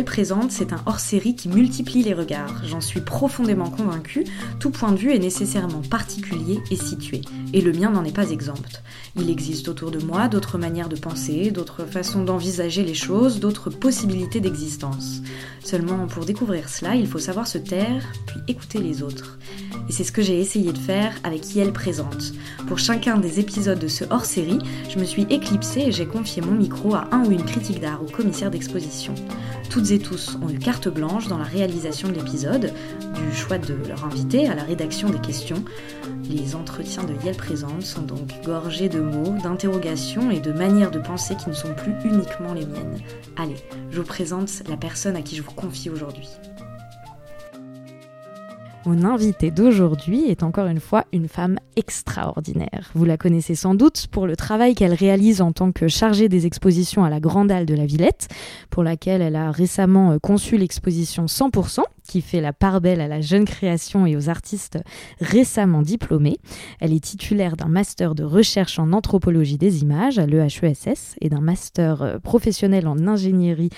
Présente, c'est un hors-série qui multiplie les regards. J'en suis profondément convaincue, tout point de vue est nécessairement particulier et situé, et le mien n'en est pas exempt. Il existe autour de moi d'autres manières de penser, d'autres façons d'envisager les choses, d'autres possibilités d'existence. Seulement, pour découvrir cela, il faut savoir se taire, puis écouter les autres. Et c'est ce que j'ai essayé de faire avec Yel présente. Pour chacun des épisodes de ce hors-série, je me suis éclipsée et j'ai confié mon micro à un ou une critique d'art ou commissaire d'exposition. Toutes et tous ont eu carte blanche dans la réalisation de l'épisode, du choix de leur invité à la rédaction des questions. Les entretiens de Yel Présente sont donc gorgés de mots, d'interrogations et de manières de penser qui ne sont plus uniquement les miennes. Allez, je vous présente la personne à qui je vous confie aujourd'hui. Mon invitée d'aujourd'hui est encore une fois une femme extraordinaire. Vous la connaissez sans doute pour le travail qu'elle réalise en tant que chargée des expositions à la Grande Halle de la Villette, pour laquelle elle a récemment euh, conçu l'exposition 100%, qui fait la part belle à la jeune création et aux artistes récemment diplômés. Elle est titulaire d'un master de recherche en anthropologie des images à l'EHESS et d'un master euh, professionnel en ingénierie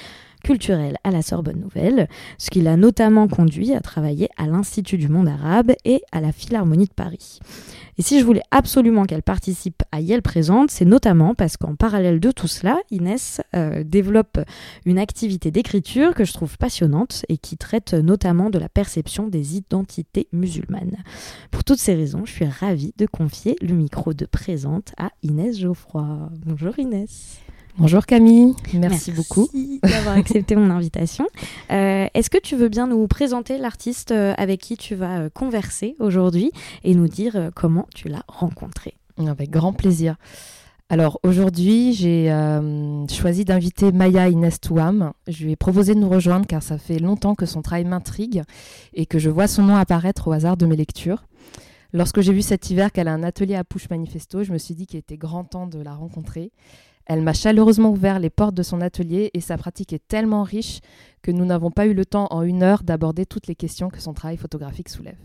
culturelle à la Sorbonne Nouvelle, ce qui l'a notamment conduit à travailler à l'Institut du monde arabe et à la Philharmonie de Paris. Et si je voulais absolument qu'elle participe à Yale Présente, c'est notamment parce qu'en parallèle de tout cela, Inès euh, développe une activité d'écriture que je trouve passionnante et qui traite notamment de la perception des identités musulmanes. Pour toutes ces raisons, je suis ravie de confier le micro de Présente à Inès Geoffroy. Bonjour Inès. Bonjour Camille, merci, beaucoup d'avoir accepté mon invitation. Euh, est-ce que tu veux bien nous présenter l'artiste euh, avec qui tu vas euh, converser aujourd'hui et nous dire comment tu l'as rencontré? Avec grand plaisir. Alors aujourd'hui, j'ai choisi d'inviter Maya Inès Touam. Je lui ai proposé de nous rejoindre car ça fait longtemps que son travail m'intrigue et que je vois son nom apparaître au hasard de mes lectures. Lorsque j'ai vu cet hiver qu'elle a un atelier à Push Manifesto, je me suis dit qu'il était grand temps de la rencontrer. Elle m'a chaleureusement ouvert les portes de son atelier et sa pratique est tellement riche que nous n'avons pas eu le temps en une heure d'aborder toutes les questions que son travail photographique soulève.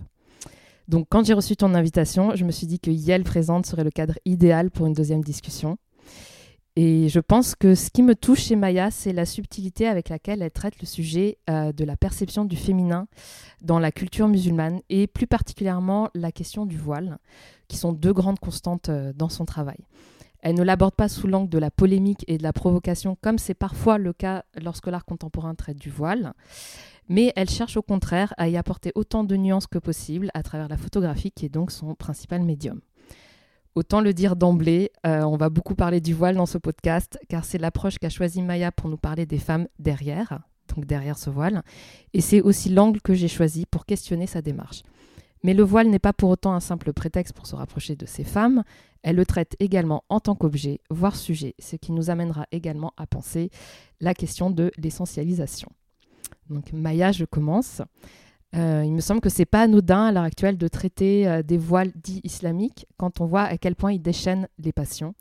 Donc quand j'ai reçu ton invitation, je me suis dit que Yel présente serait le cadre idéal pour une deuxième discussion. Et je pense que ce qui me touche chez Maya, c'est la subtilité avec laquelle elle traite le sujet euh, de la perception du féminin dans la culture musulmane et plus particulièrement la question du voile, qui sont deux grandes constantes euh, dans son travail. Elle ne l'aborde pas sous l'angle de la polémique et de la provocation, comme c'est parfois le cas lorsque l'art contemporain traite du voile, mais elle cherche au contraire à y apporter autant de nuances que possible à travers la photographie, qui est donc son principal médium. Autant le dire d'emblée, euh, on va beaucoup parler du voile dans ce podcast, car c'est l'approche qu'a choisi Maya pour nous parler des femmes derrière, donc derrière ce voile, et c'est aussi l'angle que j'ai choisi pour questionner sa démarche. Mais le voile n'est pas pour autant un simple prétexte pour se rapprocher de ces femmes, elle le traite également en tant qu'objet, voire sujet, ce qui nous amènera également à penser la question de l'essentialisation. Donc Maya, je commence. Euh, il me semble que c'est pas anodin à l'heure actuelle de traiter euh, des voiles dits islamiques quand on voit à quel point ils déchaînent les passions.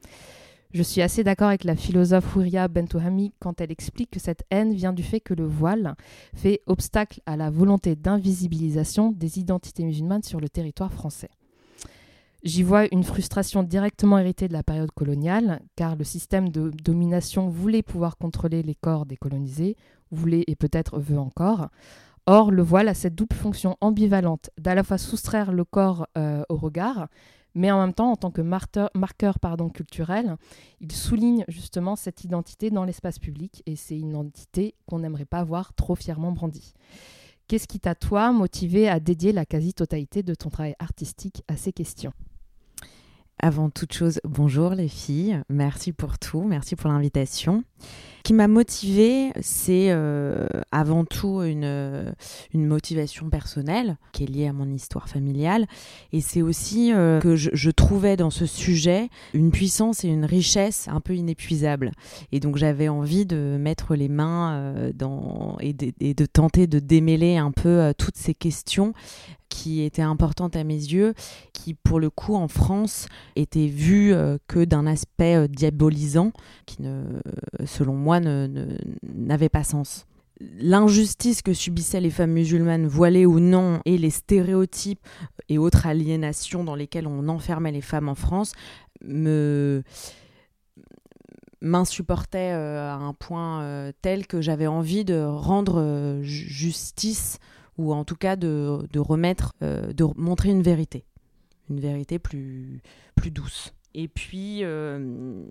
Je suis assez d'accord avec la philosophe Houria Bentouhami quand elle explique que cette haine vient du fait que le voile fait obstacle à la volonté d'invisibilisation des identités musulmanes sur le territoire français. J'y vois une frustration directement héritée de la période coloniale, car le système de domination voulait pouvoir contrôler les corps décolonisés, voulait et peut-être veut encore. Or, le voile a cette double fonction ambivalente d'à la fois soustraire le corps euh, au regard, mais en même temps, en tant que marqueur culturel, il souligne justement cette identité dans l'espace public, et c'est une identité qu'on n'aimerait pas voir trop fièrement brandie. Qu'est-ce qui t'a, toi, motivé à dédier la quasi-totalité de ton travail artistique à ces questions? Avant toute chose, bonjour les filles, merci pour tout, merci pour l'invitation. Ce qui m'a motivée, c'est euh, avant tout une, une motivation personnelle qui est liée à mon histoire familiale. Et c'est aussi euh, que je, trouvais dans ce sujet une puissance et une richesse un peu inépuisables. Et donc j'avais envie de mettre les mains euh, dans, et, de, tenter de démêler un peu toutes ces questions qui était importante à mes yeux, qui pour le coup en France était vue euh, que d'un aspect euh, diabolisant, qui ne, selon moi n'avait pas sens. L'injustice que subissaient les femmes musulmanes, voilées ou non, et les stéréotypes et autres aliénations dans lesquelles on enfermait les femmes en France, me m'insupportait à un point tel que j'avais envie de rendre justice ou en tout cas de, remettre, de montrer une vérité, une vérité plus, plus douce. Et puis, euh,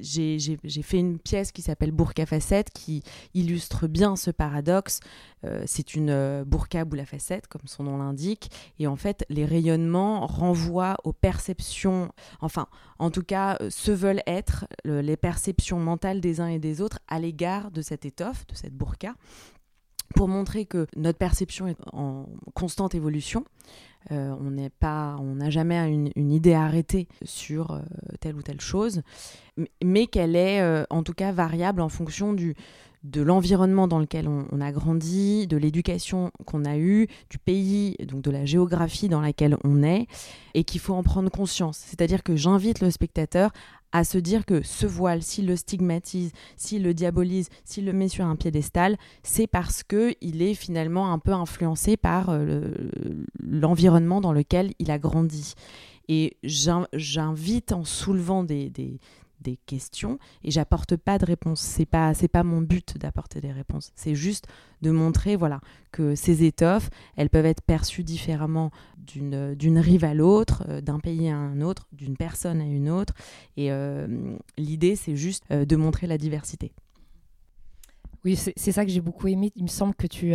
j'ai fait une pièce qui s'appelle Burqa Facette qui illustre bien ce paradoxe. Euh, c'est une euh, burqa à facette, comme son nom l'indique. Et en fait, les rayonnements renvoient aux perceptions, enfin, en tout cas, se veulent être les perceptions mentales des uns et des autres à l'égard de cette étoffe, de cette burqa pour montrer que notre perception est en constante évolution. Euh, on n'a jamais une, idée arrêtée sur euh, telle ou telle chose, mais qu'elle est euh, en tout cas variable en fonction du, de l'environnement dans lequel on, a grandi, de l'éducation qu'on a eue, du pays, donc de la géographie dans laquelle on est, et qu'il faut en prendre conscience. C'est-à-dire que j'invite le spectateur à se dire que ce voile, s'il le stigmatise, s'il le diabolise, s'il le met sur un piédestal, c'est parce que il est finalement un peu influencé par euh, l'environnement dans lequel il a grandi. Et j'invite en soulevant des, des questions et j'apporte pas de réponse. C'est pas c'est pas mon but d'apporter des réponses. C'est juste de montrer voilà que ces étoffes, elles peuvent être perçues différemment d'une d'une rive à l'autre, euh, d'un pays à un autre, d'une personne à une autre. Et euh, l'idée c'est juste euh, de montrer la diversité. Oui, c'est ça que j'ai beaucoup aimé. Il me semble que tu,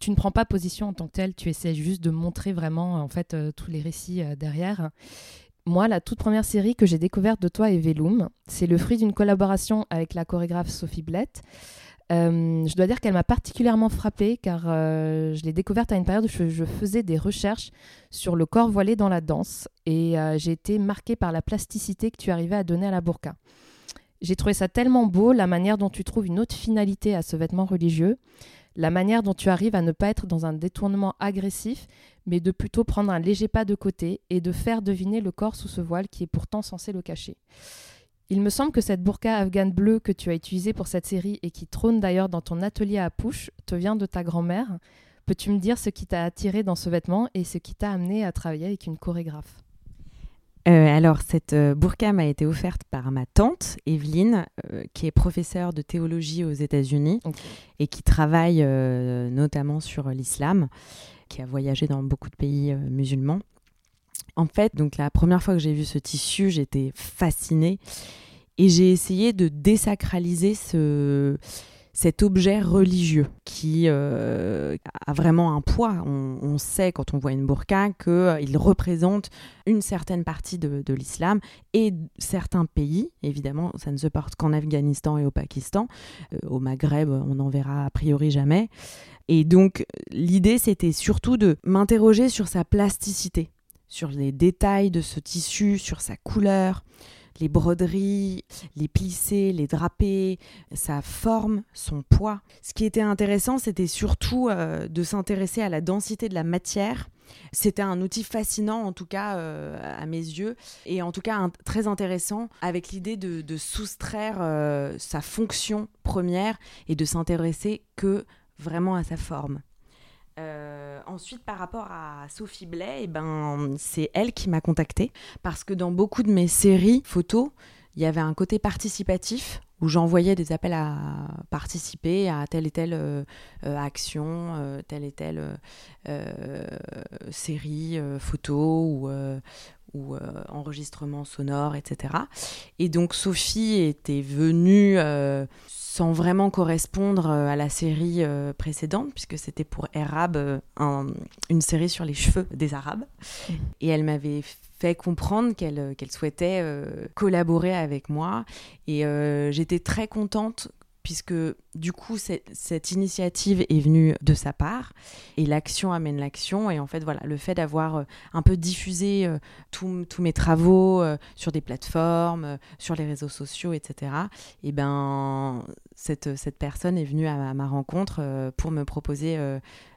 tu ne prends pas position en tant que tel, tu essaies juste de montrer vraiment en fait tous les récits derrière. Moi, la toute première série que j'ai découverte de toi est Velum. C'est le fruit d'une collaboration avec la chorégraphe Sophie Blett. Euh, je dois dire qu'elle m'a particulièrement frappée car euh, je l'ai découverte à une période où je, faisais des recherches sur le corps voilé dans la danse et euh, j'ai été marquée par la plasticité que tu arrivais à donner à la burqa. J'ai trouvé ça tellement beau, la manière dont tu trouves une autre finalité à ce vêtement religieux la manière dont tu arrives à ne pas être dans un détournement agressif, mais de plutôt prendre un léger pas de côté et de faire deviner le corps sous ce voile qui est pourtant censé le cacher. Il me semble que cette burqa afghane bleue que tu as utilisée pour cette série et qui trône d'ailleurs dans ton atelier à Pouche te vient de ta grand-mère. Peux-tu me dire ce qui t'a attiré dans ce vêtement et ce qui t'a amené à travailler avec une chorégraphe? Euh, alors, cette euh, burqa m'a été offerte par ma tante, Evelyne, euh, qui est professeure de théologie aux États-Unis et qui travaille notamment sur l'islam, qui a voyagé dans beaucoup de pays musulmans. En fait, donc la première fois que j'ai vu ce tissu, j'étais fascinée et j'ai essayé de désacraliser ce, cet objet religieux qui euh, a vraiment un poids. On, sait quand on voit une burqa qu'il euh, représente une certaine partie de, l'islam et certains pays. Évidemment, ça ne se porte qu'en Afghanistan et au Pakistan. Euh, au Maghreb, on n'en verra a priori jamais. Et donc, l'idée, c'était surtout de m'interroger sur sa plasticité, sur les détails de ce tissu, sur sa couleur, les broderies, les plissés, les drapés, sa forme, son poids. Ce qui était intéressant, c'était surtout euh, de s'intéresser à la densité de la matière. C'était un outil fascinant, en tout cas euh, à mes yeux, et en tout cas très intéressant, avec l'idée de, soustraire euh, sa fonction première et de s'intéresser que vraiment à sa forme. Euh, ensuite, par rapport à Sophie Blais, eh ben, c'est elle qui m'a contactée parce que dans beaucoup de mes séries photos, il y avait un côté participatif où j'envoyais des appels à participer à telle et telle euh, euh, action, telle et telle série photo ou, ou enregistrement sonore, etc. Et donc Sophie était venue sans vraiment correspondre euh, à la série euh, précédente, puisque c'était pour Arab, euh, une série sur les cheveux des Arabes. Mm. Et elle m'avait fait comprendre qu'elle qu'elle souhaitait collaborer avec moi. Et j'étais très contente puisque du coup cette, initiative est venue de sa part et l'action amène l'action et en fait voilà le fait d'avoir euh, un peu diffusé euh, tous mes travaux euh, sur des plateformes sur les réseaux sociaux etc et ben cette, cette personne est venue à ma, rencontre pour me proposer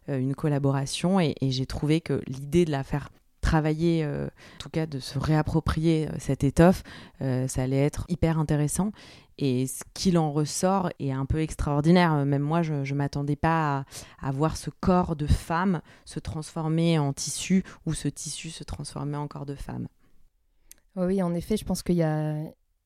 une collaboration et, et j'ai trouvé que l'idée de la faire travailler, en tout cas de se réapproprier cette étoffe, ça allait être hyper intéressant. Et ce qu'il en ressort est un peu extraordinaire. Même moi, je ne m'attendais pas à, voir ce corps de femme se transformer en tissu ou ce tissu se transformer en corps de femme. Oui, en effet, je pense qu'il y a,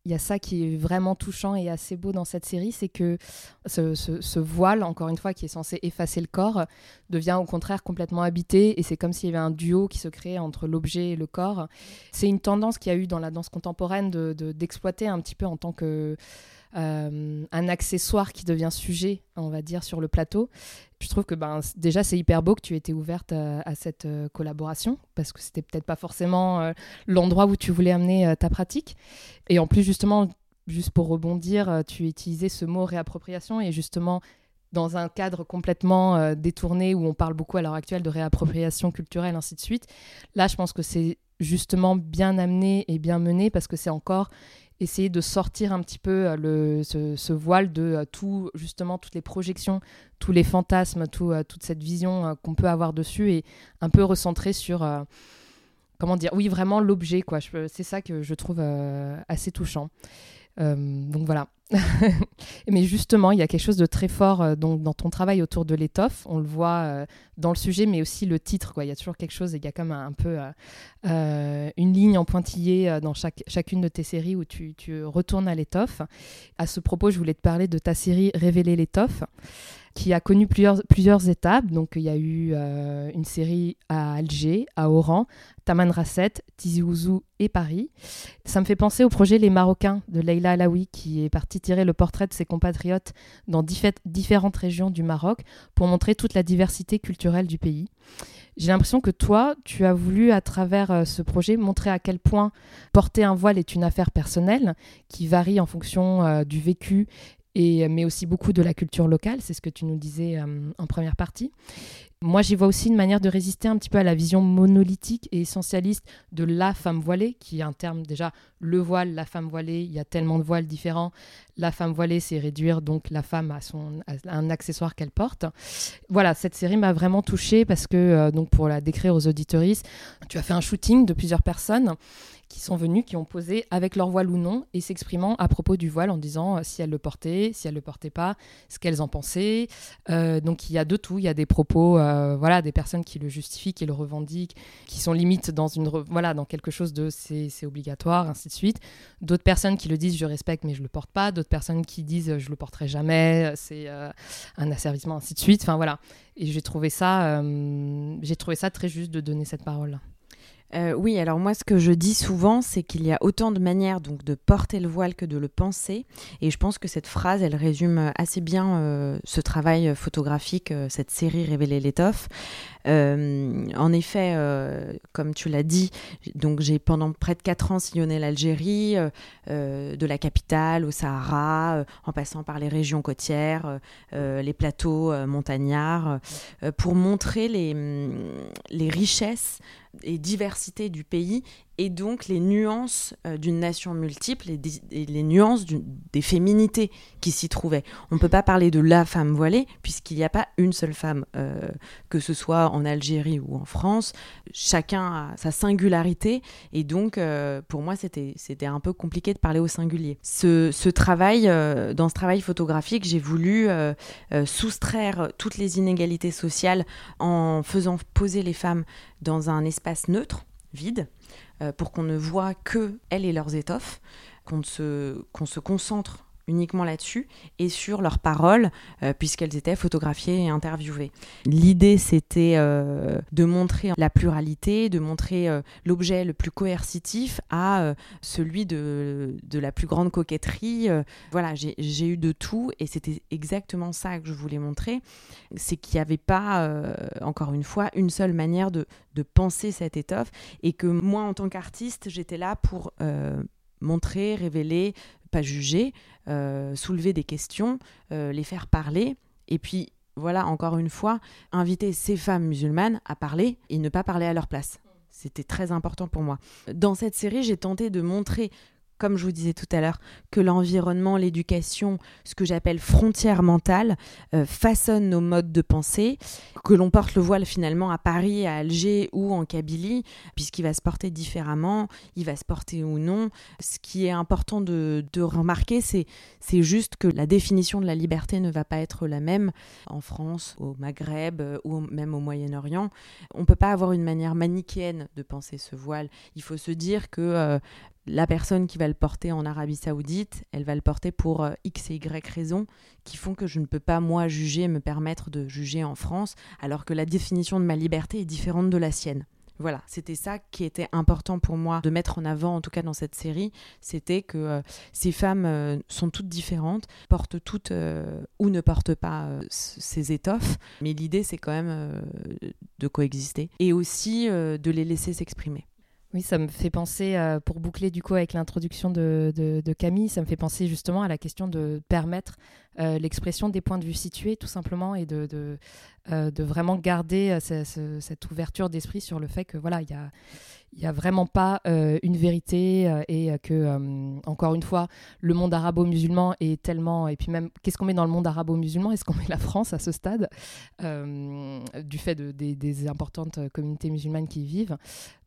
il y a ça qui est vraiment touchant et assez beau dans cette série, c'est que ce, voile, encore une fois, qui est censé effacer le corps, devient au contraire complètement habité et c'est comme s'il y avait un duo qui se crée entre l'objet et le corps. C'est une tendance qu'il y a eu dans la danse contemporaine d'exploiter de, un petit peu en tant que euh, un accessoire qui devient sujet, on va dire, sur le plateau. Je trouve que ben, déjà, c'est hyper beau que tu été ouverte à, cette euh, collaboration, parce que c'était peut-être pas forcément euh, l'endroit où tu voulais amener ta pratique. Et en plus, justement, juste pour rebondir, tu utilisais ce mot réappropriation et justement, dans un cadre complètement détourné où on parle beaucoup à l'heure actuelle de réappropriation culturelle, ainsi de suite. Là, je pense que c'est justement bien amené et bien mené parce que c'est encore essayer de sortir un petit peu euh, le, ce, voile de euh, tout, justement, toutes les projections, tous les fantasmes, tout, euh, toute cette vision qu'on peut avoir dessus et un peu recentrer sur, comment dire, oui, vraiment l'objet, quoi. C'est ça que je trouve assez touchant. Donc voilà. Mais justement, il y a quelque chose de très fort euh, dans ton travail autour de l'étoffe. On le voit euh, dans le sujet, mais aussi le titre. Quoi. Il y a toujours quelque chose, il y a comme un, peu euh, une ligne en pointillé dans chacune de tes séries où tu, tu retournes à l'étoffe. À ce propos, je voulais te parler de ta série Révéler l'étoffe qui a connu plusieurs, plusieurs étapes. Donc, il y a eu euh, une série à Alger, à Oran, Tamanrasset, Tizi Ouzou et Paris. Ça me fait penser au projet Les Marocains de Leila Alaoui, qui est parti tirer le portrait de ses compatriotes dans différentes régions du Maroc pour montrer toute la diversité culturelle du pays. J'ai l'impression que toi, tu as voulu, à travers euh, ce projet, montrer à quel point porter un voile est une affaire personnelle qui varie en fonction euh, du vécu et, mais aussi beaucoup de la culture locale, c'est ce que tu nous disais euh, en première partie. Moi, j'y vois aussi une manière de résister un petit peu à la vision monolithique et essentialiste de la femme voilée, qui est un terme déjà, le voile, la femme voilée, il y a tellement de voiles différents. La femme voilée, c'est réduire donc la femme à, son, un accessoire qu'elle porte. Voilà, cette série m'a vraiment touchée parce que, euh, donc pour la décrire aux auditoristes, tu as fait un shooting de plusieurs personnes qui sont venus, qui ont posé avec leur voile ou non, et s'exprimant à propos du voile en disant euh, si elles le portaient, si elles le portaient pas, ce qu'elles en pensaient. Euh, donc il y a de tout, il y a des propos, euh, voilà, des personnes qui le justifient, qui le revendiquent, qui sont limite dans une, voilà, dans quelque chose de c'est obligatoire, ainsi de suite. D'autres personnes qui le disent je respecte mais je le porte pas. D'autres personnes qui disent je le porterai jamais, c'est un asservissement, ainsi de suite. Enfin voilà. Et j'ai trouvé ça, j'ai trouvé ça très juste de donner cette parole. là euh, oui, alors moi ce que je dis souvent, c'est qu'il y a autant de manières donc de porter le voile que de le penser, et je pense que cette phrase, elle résume assez bien euh, ce travail photographique, euh, cette série Révéler l'étoffe. En effet, comme tu l'as dit, donc j'ai pendant près de quatre ans sillonné l'Algérie, de la capitale au Sahara, en passant par les régions côtières, les plateaux montagnards, pour montrer les, les richesses et diversité du pays et donc les nuances euh, d'une nation multiple et, les nuances des féminités qui s'y trouvaient. On ne peut pas parler de la femme voilée puisqu'il n'y a pas une seule femme, euh, que ce soit en Algérie ou en France. Chacun a sa singularité et donc euh, pour moi c'était un peu compliqué de parler au singulier. Ce, travail, dans ce travail photographique, j'ai voulu soustraire toutes les inégalités sociales en faisant poser les femmes dans un espace neutre, vide, euh, pour qu'on ne voit que elles et leurs étoffes, qu'on se, qu'on se concentre uniquement là-dessus et sur leurs paroles euh, puisqu'elles étaient photographiées et interviewées. L'idée c'était euh, de montrer la pluralité, de montrer euh, l'objet le plus coercitif à celui de, de, la plus grande coquetterie. voilà, j'ai eu de tout et c'était exactement ça que je voulais montrer. C'est qu'il n'y avait pas, encore une fois, une seule manière de, de penser cette étoffe et que moi en tant qu'artiste j'étais là pour montrer, révéler, pas juger, euh, soulever des questions, euh, les faire parler, et puis voilà, encore une fois, inviter ces femmes musulmanes à parler et ne pas parler à leur place. C'était très important pour moi. Dans cette série, j'ai tenté de montrer comme je vous disais tout à l'heure, que l'environnement, l'éducation, ce que j'appelle frontière mentale, euh, façonnent nos modes de pensée, que l'on porte le voile finalement à Paris, à Alger ou en Kabylie, puisqu'il va se porter différemment, il va se porter ou non. Ce qui est important de, remarquer, c'est, c'est juste que la définition de la liberté ne va pas être la même en France, au Maghreb euh, ou même au Moyen-Orient. On ne peut pas avoir une manière manichéenne de penser ce voile. Il faut se dire que euh, la personne qui va le porter en Arabie Saoudite, elle va le porter pour euh, X et Y raisons qui font que je ne peux pas, moi, juger, me permettre de juger en France, alors que la définition de ma liberté est différente de la sienne. Voilà, c'était ça qui était important pour moi de mettre en avant, en tout cas dans cette série, c'était que euh, ces femmes euh, sont toutes différentes, portent toutes ou ne portent pas ces étoffes, mais l'idée c'est quand même de coexister et aussi de les laisser s'exprimer. Oui, ça me fait penser, euh, pour boucler du coup avec l'introduction de, Camille, ça me fait penser justement à la question de permettre euh, l'expression des points de vue situés tout simplement et de, euh, de vraiment garder cette ouverture d'esprit sur le fait que voilà, il y a, il n'y a vraiment pas euh, une vérité euh, et que, euh, encore une fois, le monde arabo-musulman est tellement... Et puis même, qu'est-ce qu'on met dans le monde arabo-musulman? Est-ce qu'on met la France à ce stade? Du fait de, des, importantes communautés musulmanes qui y vivent.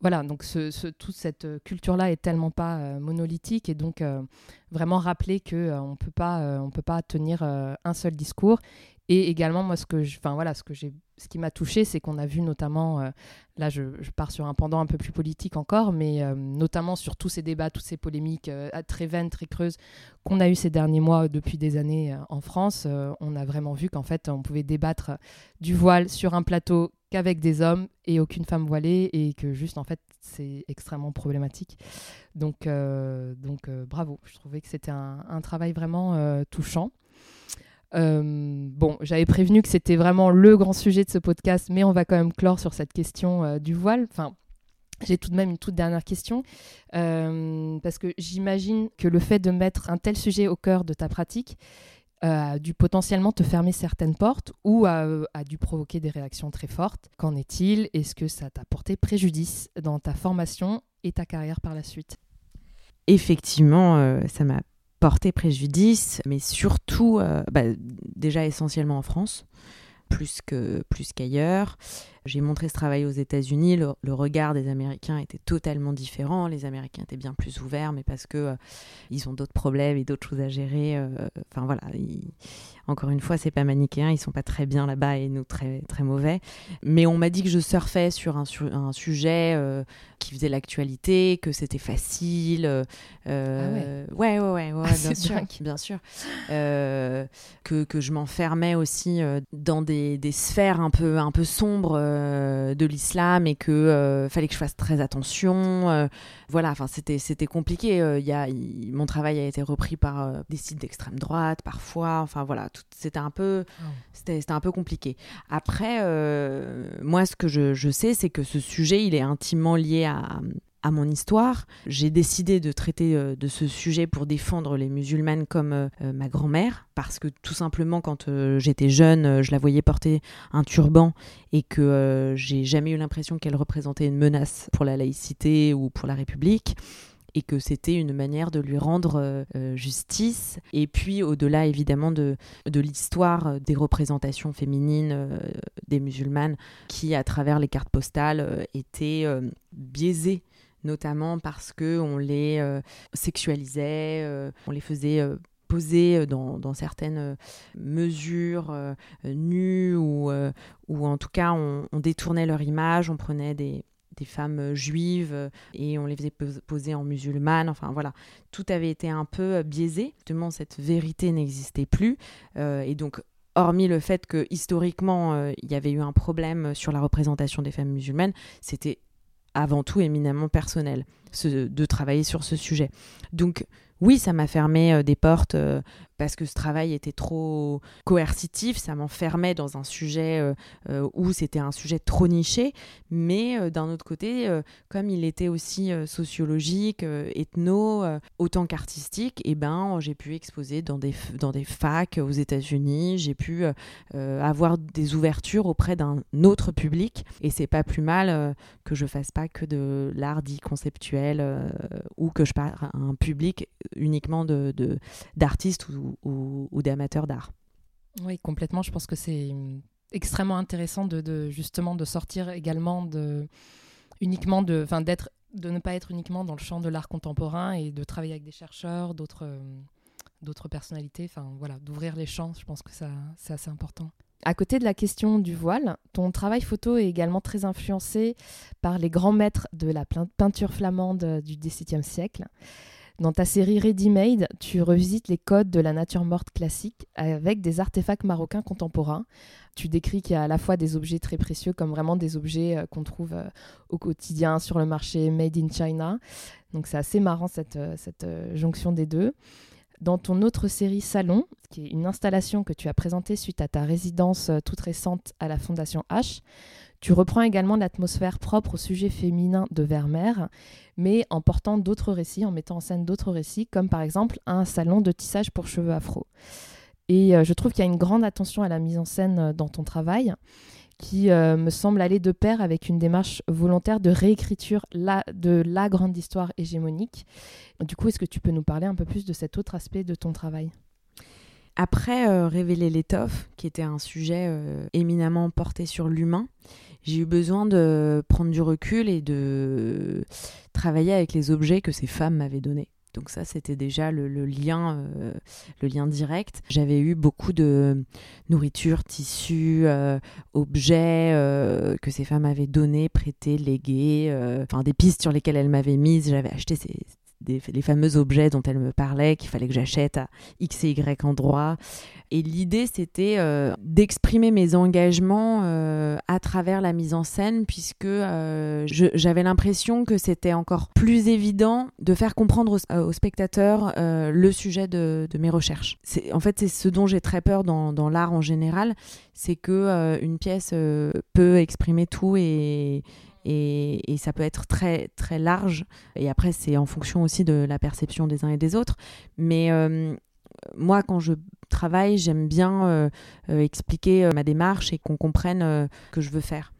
Voilà, donc ce, toute cette culture-là est tellement pas monolithique et donc vraiment rappeler qu'on ne peut pas tenir un seul discours et également, moi, ce que enfin voilà, ce que j'ai, ce qui m'a touché, c'est qu'on a vu notamment, euh, là, je, pars sur un pendant un peu plus politique encore, mais euh, notamment sur tous ces débats, toutes ces polémiques euh, très vaines, très creuses qu'on a eu ces derniers mois depuis des années en France. on a vraiment vu qu'en fait, on pouvait débattre du voile sur un plateau qu'avec des hommes et aucune femme voilée, et que juste en fait, c'est extrêmement problématique. Donc, donc bravo. Je trouvais que c'était un, un, travail vraiment touchant. Euh, bon, j'avais prévenu que c'était vraiment le grand sujet de ce podcast, mais on va quand même clore sur cette question euh, du voile. Enfin, j'ai tout de même une toute dernière question, euh, parce que j'imagine que le fait de mettre un tel sujet au cœur de ta pratique a dû potentiellement te fermer certaines portes ou a, a dû provoquer des réactions très fortes. Qu'en est-il? Est-ce que ça t'a porté préjudice dans ta formation et ta carrière par la suite? Effectivement, ça m'a porter préjudice, mais surtout, euh, bah, déjà essentiellement en France, plus que plus qu'ailleurs. J'ai montré ce travail aux États-Unis. Le, regard des Américains était totalement différent. Les Américains étaient bien plus ouverts, mais parce que euh, ils ont d'autres problèmes et d'autres choses à gérer. Euh, enfin voilà. encore une fois, c'est pas manichéen. Ils sont pas très bien là-bas et nous très très mauvais. Mais on m'a dit que je surfais sur un, sur un sujet euh, qui faisait l'actualité, que c'était facile. ah ouais. ouais. ouais, ouais, bien, sûr, bien sûr, que, que je m'enfermais aussi dans des, des, sphères un peu un peu sombres euh, de l'islam et que euh, fallait que je fasse très attention. Euh, voilà, enfin c'était c'était compliqué. Y a, mon travail a été repris par des sites d'extrême droite parfois. Enfin voilà, c'était un peu oh. c'était un peu compliqué. Après, moi ce que je, je sais, c'est que ce sujet il est intimement lié à à mon histoire. J'ai décidé de traiter euh, de ce sujet pour défendre les musulmanes comme euh, euh, ma grand-mère, parce que tout simplement quand j'étais jeune, je la voyais porter un turban et que j'ai jamais eu l'impression qu'elle représentait une menace pour la laïcité ou pour la République et que c'était une manière de lui rendre justice. Et puis au-delà évidemment de, de l'histoire des représentations féminines des musulmanes qui, à travers les cartes postales, étaient biaisées notamment parce que on les euh, sexualisait, euh, on les faisait euh, poser dans, certaines mesures nues ou, ou en tout cas on, détournait leur image, on prenait des, femmes juives et on les faisait poser en musulmanes. Enfin voilà, tout avait été un peu biaisé. Justement, cette vérité n'existait plus. et donc, hormis le fait que historiquement, il y avait eu un problème sur la représentation des femmes musulmanes, c'était avant tout éminemment personnel de travailler sur ce sujet. Donc oui, ça m'a fermé euh, des portes euh, parce que ce travail était trop coercitif, ça m'enfermait dans un sujet euh, euh, où c'était un sujet trop niché, mais euh, d'un autre côté, comme il était aussi sociologique, ethno, autant qu'artistique, eh ben, j'ai pu exposer dans des, dans des facs aux États-Unis, j'ai pu avoir des ouvertures auprès d'un autre public, et c'est pas plus mal que je fasse pas que de l'art dit conceptuel ou que je parle à un public uniquement d'artistes de, ou ou, d'amateurs d'art. Oui, complètement. Je pense que c'est extrêmement intéressant de, justement de sortir également de uniquement de, enfin d'être, de ne pas être uniquement dans le champ de l'art contemporain et de travailler avec des chercheurs, d'autres, d'autres personnalités. Enfin voilà, d'ouvrir les champs. Je pense que ça, c'est assez important. À côté de la question du voile, ton travail photo est également très influencé par les grands maîtres de la peinture flamande du XVIIe siècle. Dans ta série Ready Made, tu revisites les codes de la nature morte classique avec des artefacts marocains contemporains. Tu décris qu'il y a à la fois des objets très précieux comme vraiment des objets euh, qu'on trouve euh, au quotidien sur le marché Made in China. Donc c'est assez marrant cette, euh, cette jonction des deux. Dans ton autre série Salon, qui est une installation que tu as présentée suite à ta résidence toute récente à la Fondation H, tu reprends également l'atmosphère propre au sujet féminin de Vermeer, mais en portant d'autres récits, en mettant en scène d'autres récits, comme par exemple un salon de tissage pour cheveux afro. Et euh, je trouve qu'il y a une grande attention à la mise en scène euh, dans ton travail, qui euh, me semble aller de pair avec une démarche volontaire de réécriture de la grande histoire hégémonique. Du coup, est-ce que tu peux nous parler un peu plus de cet autre aspect de ton travail? Après Révéler l'étoffe, qui était un sujet éminemment porté sur l'humain, j'ai eu besoin de prendre du recul et de travailler avec les objets que ces femmes m'avaient donnés. Donc ça, c'était déjà le, lien, euh, lien direct. J'avais eu beaucoup de nourriture, tissus, euh, objets euh, que ces femmes avaient donnés, prêtés, légués, enfin des pistes sur lesquelles elles m'avaient mises. J'avais acheté ces, les fameux objets dont elle me parlait, qu'il fallait que j'achète à X et Y endroits. Et l'idée, c'était euh, d'exprimer mes engagements euh, à travers la mise en scène, puisque euh, j'avais l'impression que c'était encore plus évident de faire comprendre aux, spectateurs le sujet de, mes recherches. En fait, c'est ce dont j'ai très peur dans, dans l'art en général, c'est que une pièce peut exprimer tout et et, ça peut être très très large. Et après, c'est en fonction aussi de la perception des uns et des autres. Mais euh, moi, quand je travaille, j'aime bien euh, euh, expliquer ma démarche et qu'on comprenne ce que je veux faire.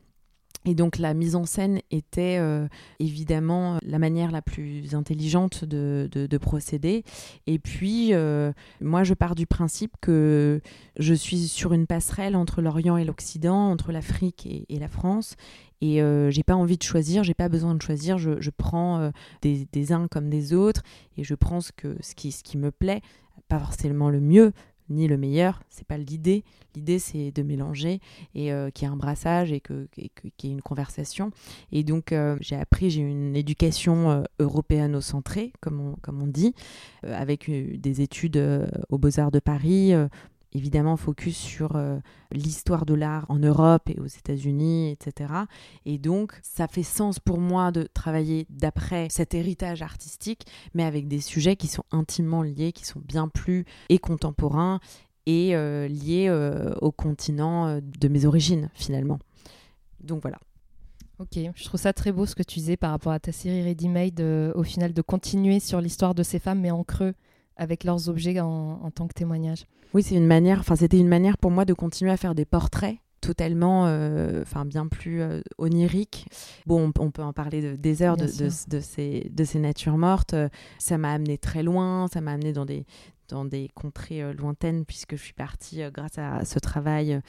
Et donc la mise en scène était euh, évidemment la manière la plus intelligente de, de, procéder. Et puis, euh, moi, je pars du principe que je suis sur une passerelle entre l'Orient et l'Occident, entre l'Afrique et, la France. Et euh, j'ai pas envie de choisir, j'ai pas besoin de choisir. Je, je prends des, des, uns comme des autres et je prends ce, que, ce qui me plaît, pas forcément le mieux, ni le meilleur, c'est pas l'idée. L'idée c'est de mélanger et euh, qu'il y ait un brassage et qu'il y ait une conversation. Et donc euh, j'ai appris, j'ai une éducation euh, européano-centrée, comme on, comme on dit, avec des études aux Beaux-Arts de Paris, évidemment focus sur euh, l'histoire de l'art en Europe et aux États-Unis, etc. Et donc, ça fait sens pour moi de travailler d'après cet héritage artistique, mais avec des sujets qui sont intimement liés, qui sont bien plus et contemporains et euh, liés euh, au continent de mes origines, finalement. Donc voilà. Ok, je trouve ça très beau ce que tu disais par rapport à ta série Ready Made, au final de continuer sur l'histoire de ces femmes, mais en creux, avec leurs objets en, tant que témoignage. Oui, c'est une manière, enfin c'était une manière pour moi de continuer à faire des portraits totalement, euh, enfin bien plus euh, oniriques. Bon, on, peut en parler des heures de, de, ces, de ces natures mortes. Ça m'a amené très loin, ça m'a amené dans des, dans des contrées euh, lointaines puisque je suis partie euh, grâce à ce travail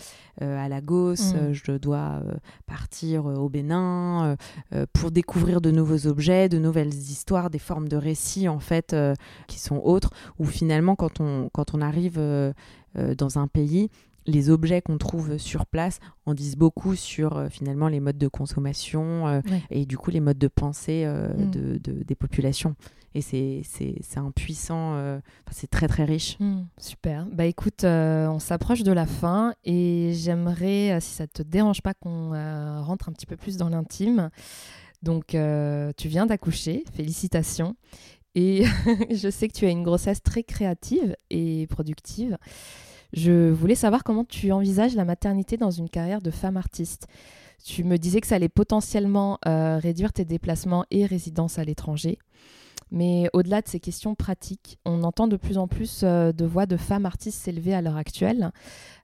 euh, à Lagos. Mm. je dois partir au Bénin pour découvrir de nouveaux objets, de nouvelles histoires, des formes de récits en fait qui sont autres. Ou finalement, quand on, quand on arrive dans un pays, les objets qu'on trouve sur place en disent beaucoup sur finalement les modes de consommation et du coup les modes de pensée mm. de, des populations et c'est un puissant, euh, c'est très très riche. Hmm, super. Bah écoute, euh, on s'approche de la fin et j'aimerais, euh, si ça te dérange pas, qu'on rentre un petit peu plus dans l'intime. Donc tu viens d'accoucher, félicitations. Et je sais que tu as une grossesse très créative et productive. Je voulais savoir comment tu envisages la maternité dans une carrière de femme artiste. Tu me disais que ça allait potentiellement réduire tes déplacements et résidences à l'étranger. Mais au-delà de ces questions pratiques, on entend de plus en plus euh, de voix de femmes artistes s'élever à l'heure actuelle,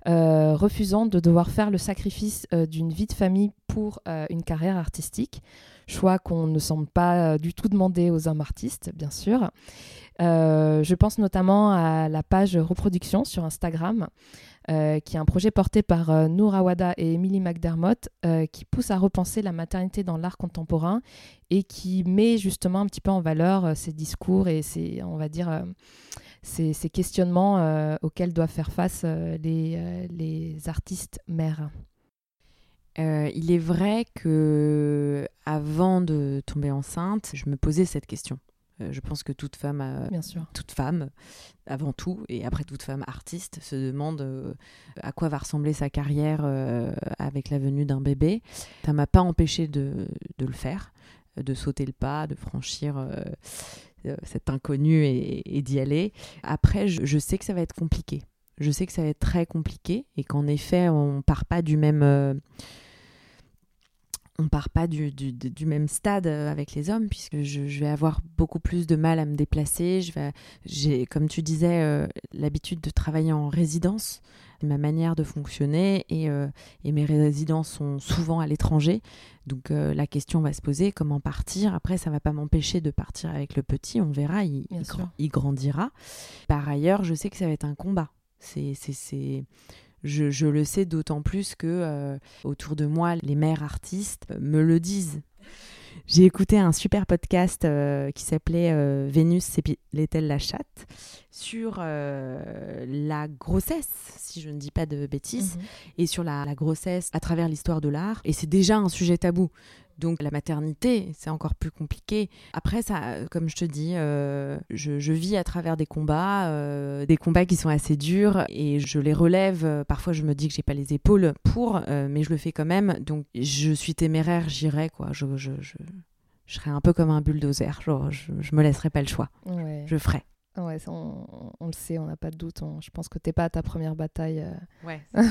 euh, refusant de devoir faire le sacrifice euh, d'une vie de famille pour une carrière artistique, choix qu'on ne semble pas du tout demander aux hommes artistes, bien sûr. je pense notamment à la page reproduction sur Instagram, euh, qui est un projet porté par euh, Nour et Emily McDermott, euh, qui pousse à repenser la maternité dans l'art contemporain et qui met justement un petit peu en valeur ces discours et ces, on va dire, ces, questionnements auxquels doivent faire face les, les artistes mères il est vrai que avant de tomber enceinte, je me posais cette question. Euh, je pense que toute femme, euh, toute femme, avant tout, et après toute femme artiste, se demande euh, à quoi va ressembler sa carrière avec la venue d'un bébé. Ça m'a pas empêché de, le faire, de sauter le pas, de franchir cet inconnu et, d'y aller. Après, je, sais que ça va être compliqué. Je sais que ça va être très compliqué et qu'en effet, on part pas du même on part pas du, même stade euh, avec les hommes puisque je, vais avoir beaucoup plus de mal à me déplacer. Je vais, j'ai, comme tu disais, euh, l'habitude de travailler en résidence, ma manière de fonctionner et, euh, mes résidences sont souvent à l'étranger. Donc la question va se poser comment partir? Après, ça va pas m'empêcher de partir avec le petit. On verra, il, il grandira. Par ailleurs, je sais que ça va être un combat. C'est, c'est, c'est je, le sais d'autant plus que euh, autour de moi, les mères artistes me le J'ai écouté un super podcast euh, qui s'appelait euh, Vénus l'est-elle la chatte? Sur la grossesse, si je ne dis pas de bêtises, mhm. et sur la, grossesse à travers l'histoire de l'art. Et c'est déjà un sujet tabou. Donc la maternité, c'est encore plus compliqué. Après, ça, comme je te dis, euh, je, vis à travers des combats, euh, des combats qui sont assez durs et je les relève. Parfois, je me dis que j'ai pas les épaules pour, euh, mais je le fais quand même. Donc je suis téméraire, j'irai quoi. Je, je, je, serai un peu comme un bulldozer. Genre, je, je me laisserai pas le choix. Je ferai. Ouais, on, on, le sait, on n'a pas de doute. je pense que t'es pas à ta première bataille. Ouais.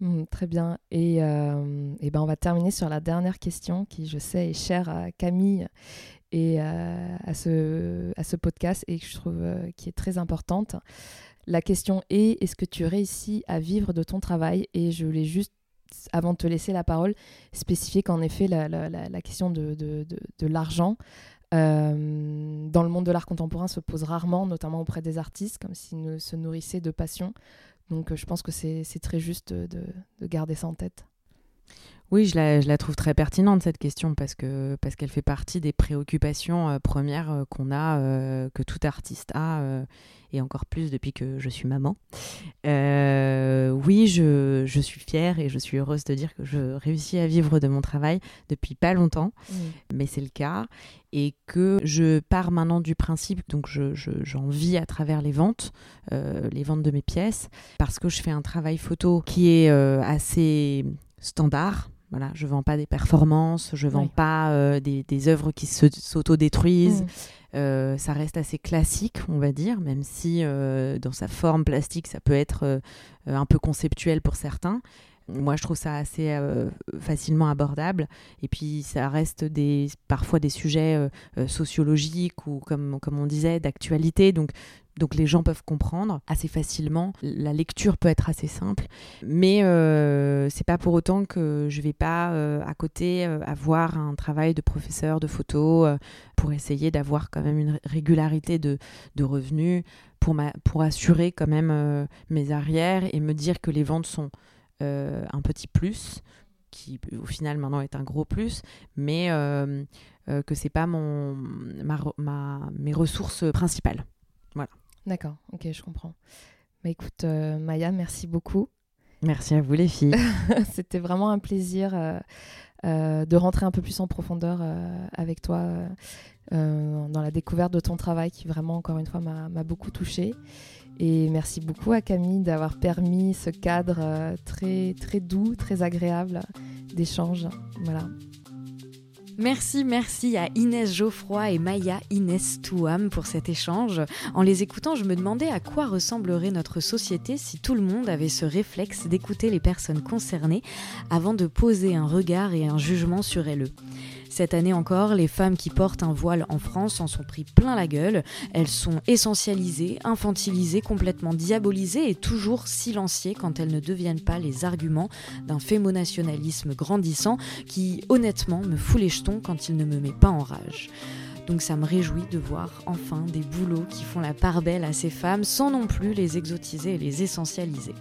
Hmm, très bien. Et, euh, et, ben on va terminer sur la dernière question qui, je sais, est chère à Camille et euh, à, ce, à ce podcast et que je trouve euh, qui est très importante. La question est est-ce que tu réussis à vivre de ton travail? Et je voulais juste avant de te laisser la parole, spécifier qu'en effet, la, la, la, question de, de, de, de l'argent euh, dans le monde de l'art contemporain se pose rarement, notamment auprès des artistes, comme s'ils se nourrissaient de passion. Donc euh, je pense que c'est très juste de, garder ça en tête. Oui, je la, je la, trouve très pertinente cette question parce que parce qu'elle fait partie des préoccupations euh, premières qu'on a, que tout artiste a et encore plus depuis que je suis maman. Euh, oui, je, je, suis fière et je suis heureuse de dire que je réussis à vivre de mon travail depuis pas longtemps, mais c'est le cas. Et que je pars maintenant du principe, donc j'en je, vis à travers les ventes, euh, les ventes de mes pièces, parce que je fais un travail photo qui est euh, assez standard, voilà, je vends pas des performances, je vends pas des, des, œuvres qui s'autodétruisent. Mm. Euh, ça reste assez classique, on va dire, même si euh, dans sa forme plastique, ça peut être euh, un peu conceptuel pour certains. Moi, je trouve ça assez facilement abordable. Et puis, ça reste des, parfois des sujets sociologiques ou, comme, comme on disait, d'actualité. Donc, donc les gens peuvent comprendre assez facilement. La lecture peut être assez simple, mais euh, c'est pas pour autant que je vais pas euh, à côté euh, avoir un travail de professeur de photo euh, pour essayer d'avoir quand même une régularité de, de revenus pour, ma, pour assurer quand même mes arrières et me dire que les ventes sont un petit plus qui au final maintenant est un gros plus, mais que c'est pas mon ma, ma, mes ressources principales. Voilà. D'accord, ok, je comprends. Bah, écoute, euh, Maya, merci beaucoup. Merci à vous les filles. C'était vraiment un plaisir euh, euh, de rentrer un peu plus en profondeur avec toi dans la découverte de ton travail qui vraiment, encore une fois, m'a beaucoup touchée. Et merci beaucoup à Camille d'avoir permis ce cadre très, très doux, très agréable d'échange. Voilà. Merci, merci à Inès Geoffroy et Maya Inès Touam pour cet échange. En les écoutant, je me demandais à quoi ressemblerait notre société si tout le monde avait ce réflexe d'écouter les personnes concernées avant de poser un regard et un jugement sur elles. Cette année encore, les femmes qui portent un voile en France en sont pris plein la gueule. Elles sont essentialisées, infantilisées, complètement diabolisées et toujours silenciées quand elles ne deviennent pas les arguments d'un fémonationalisme grandissant qui, honnêtement, me fout les jetons quand il ne me met pas en rage. Donc ça me réjouit de voir enfin des boulots qui font la part belle à ces femmes sans non plus les exotiser et les essentialiser.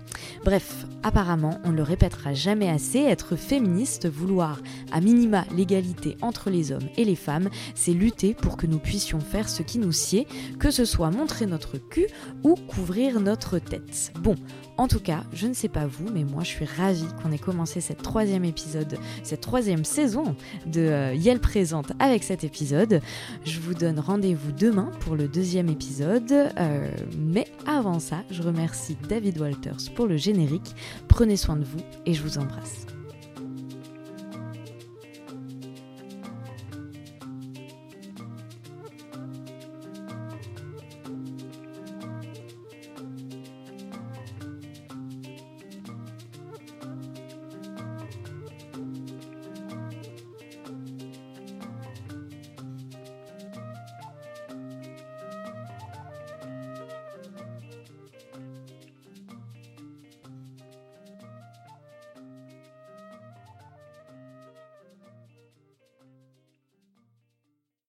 Bref, apparemment, on ne le répétera jamais assez, être féministe, vouloir à minima l'égalité entre les hommes et les femmes, c'est lutter pour que nous puissions faire ce qui nous sied, que ce soit montrer notre cul ou couvrir notre tête. Bon, en tout cas, je ne sais pas vous, mais moi je suis ravie qu'on ait commencé cette troisième épisode, cette troisième saison de euh, Yel Présente avec cet épisode. Je vous donne rendez-vous demain pour le deuxième épisode, euh, mais avant ça, je remercie David Walters pour le générique. Prenez soin de vous et je vous embrasse.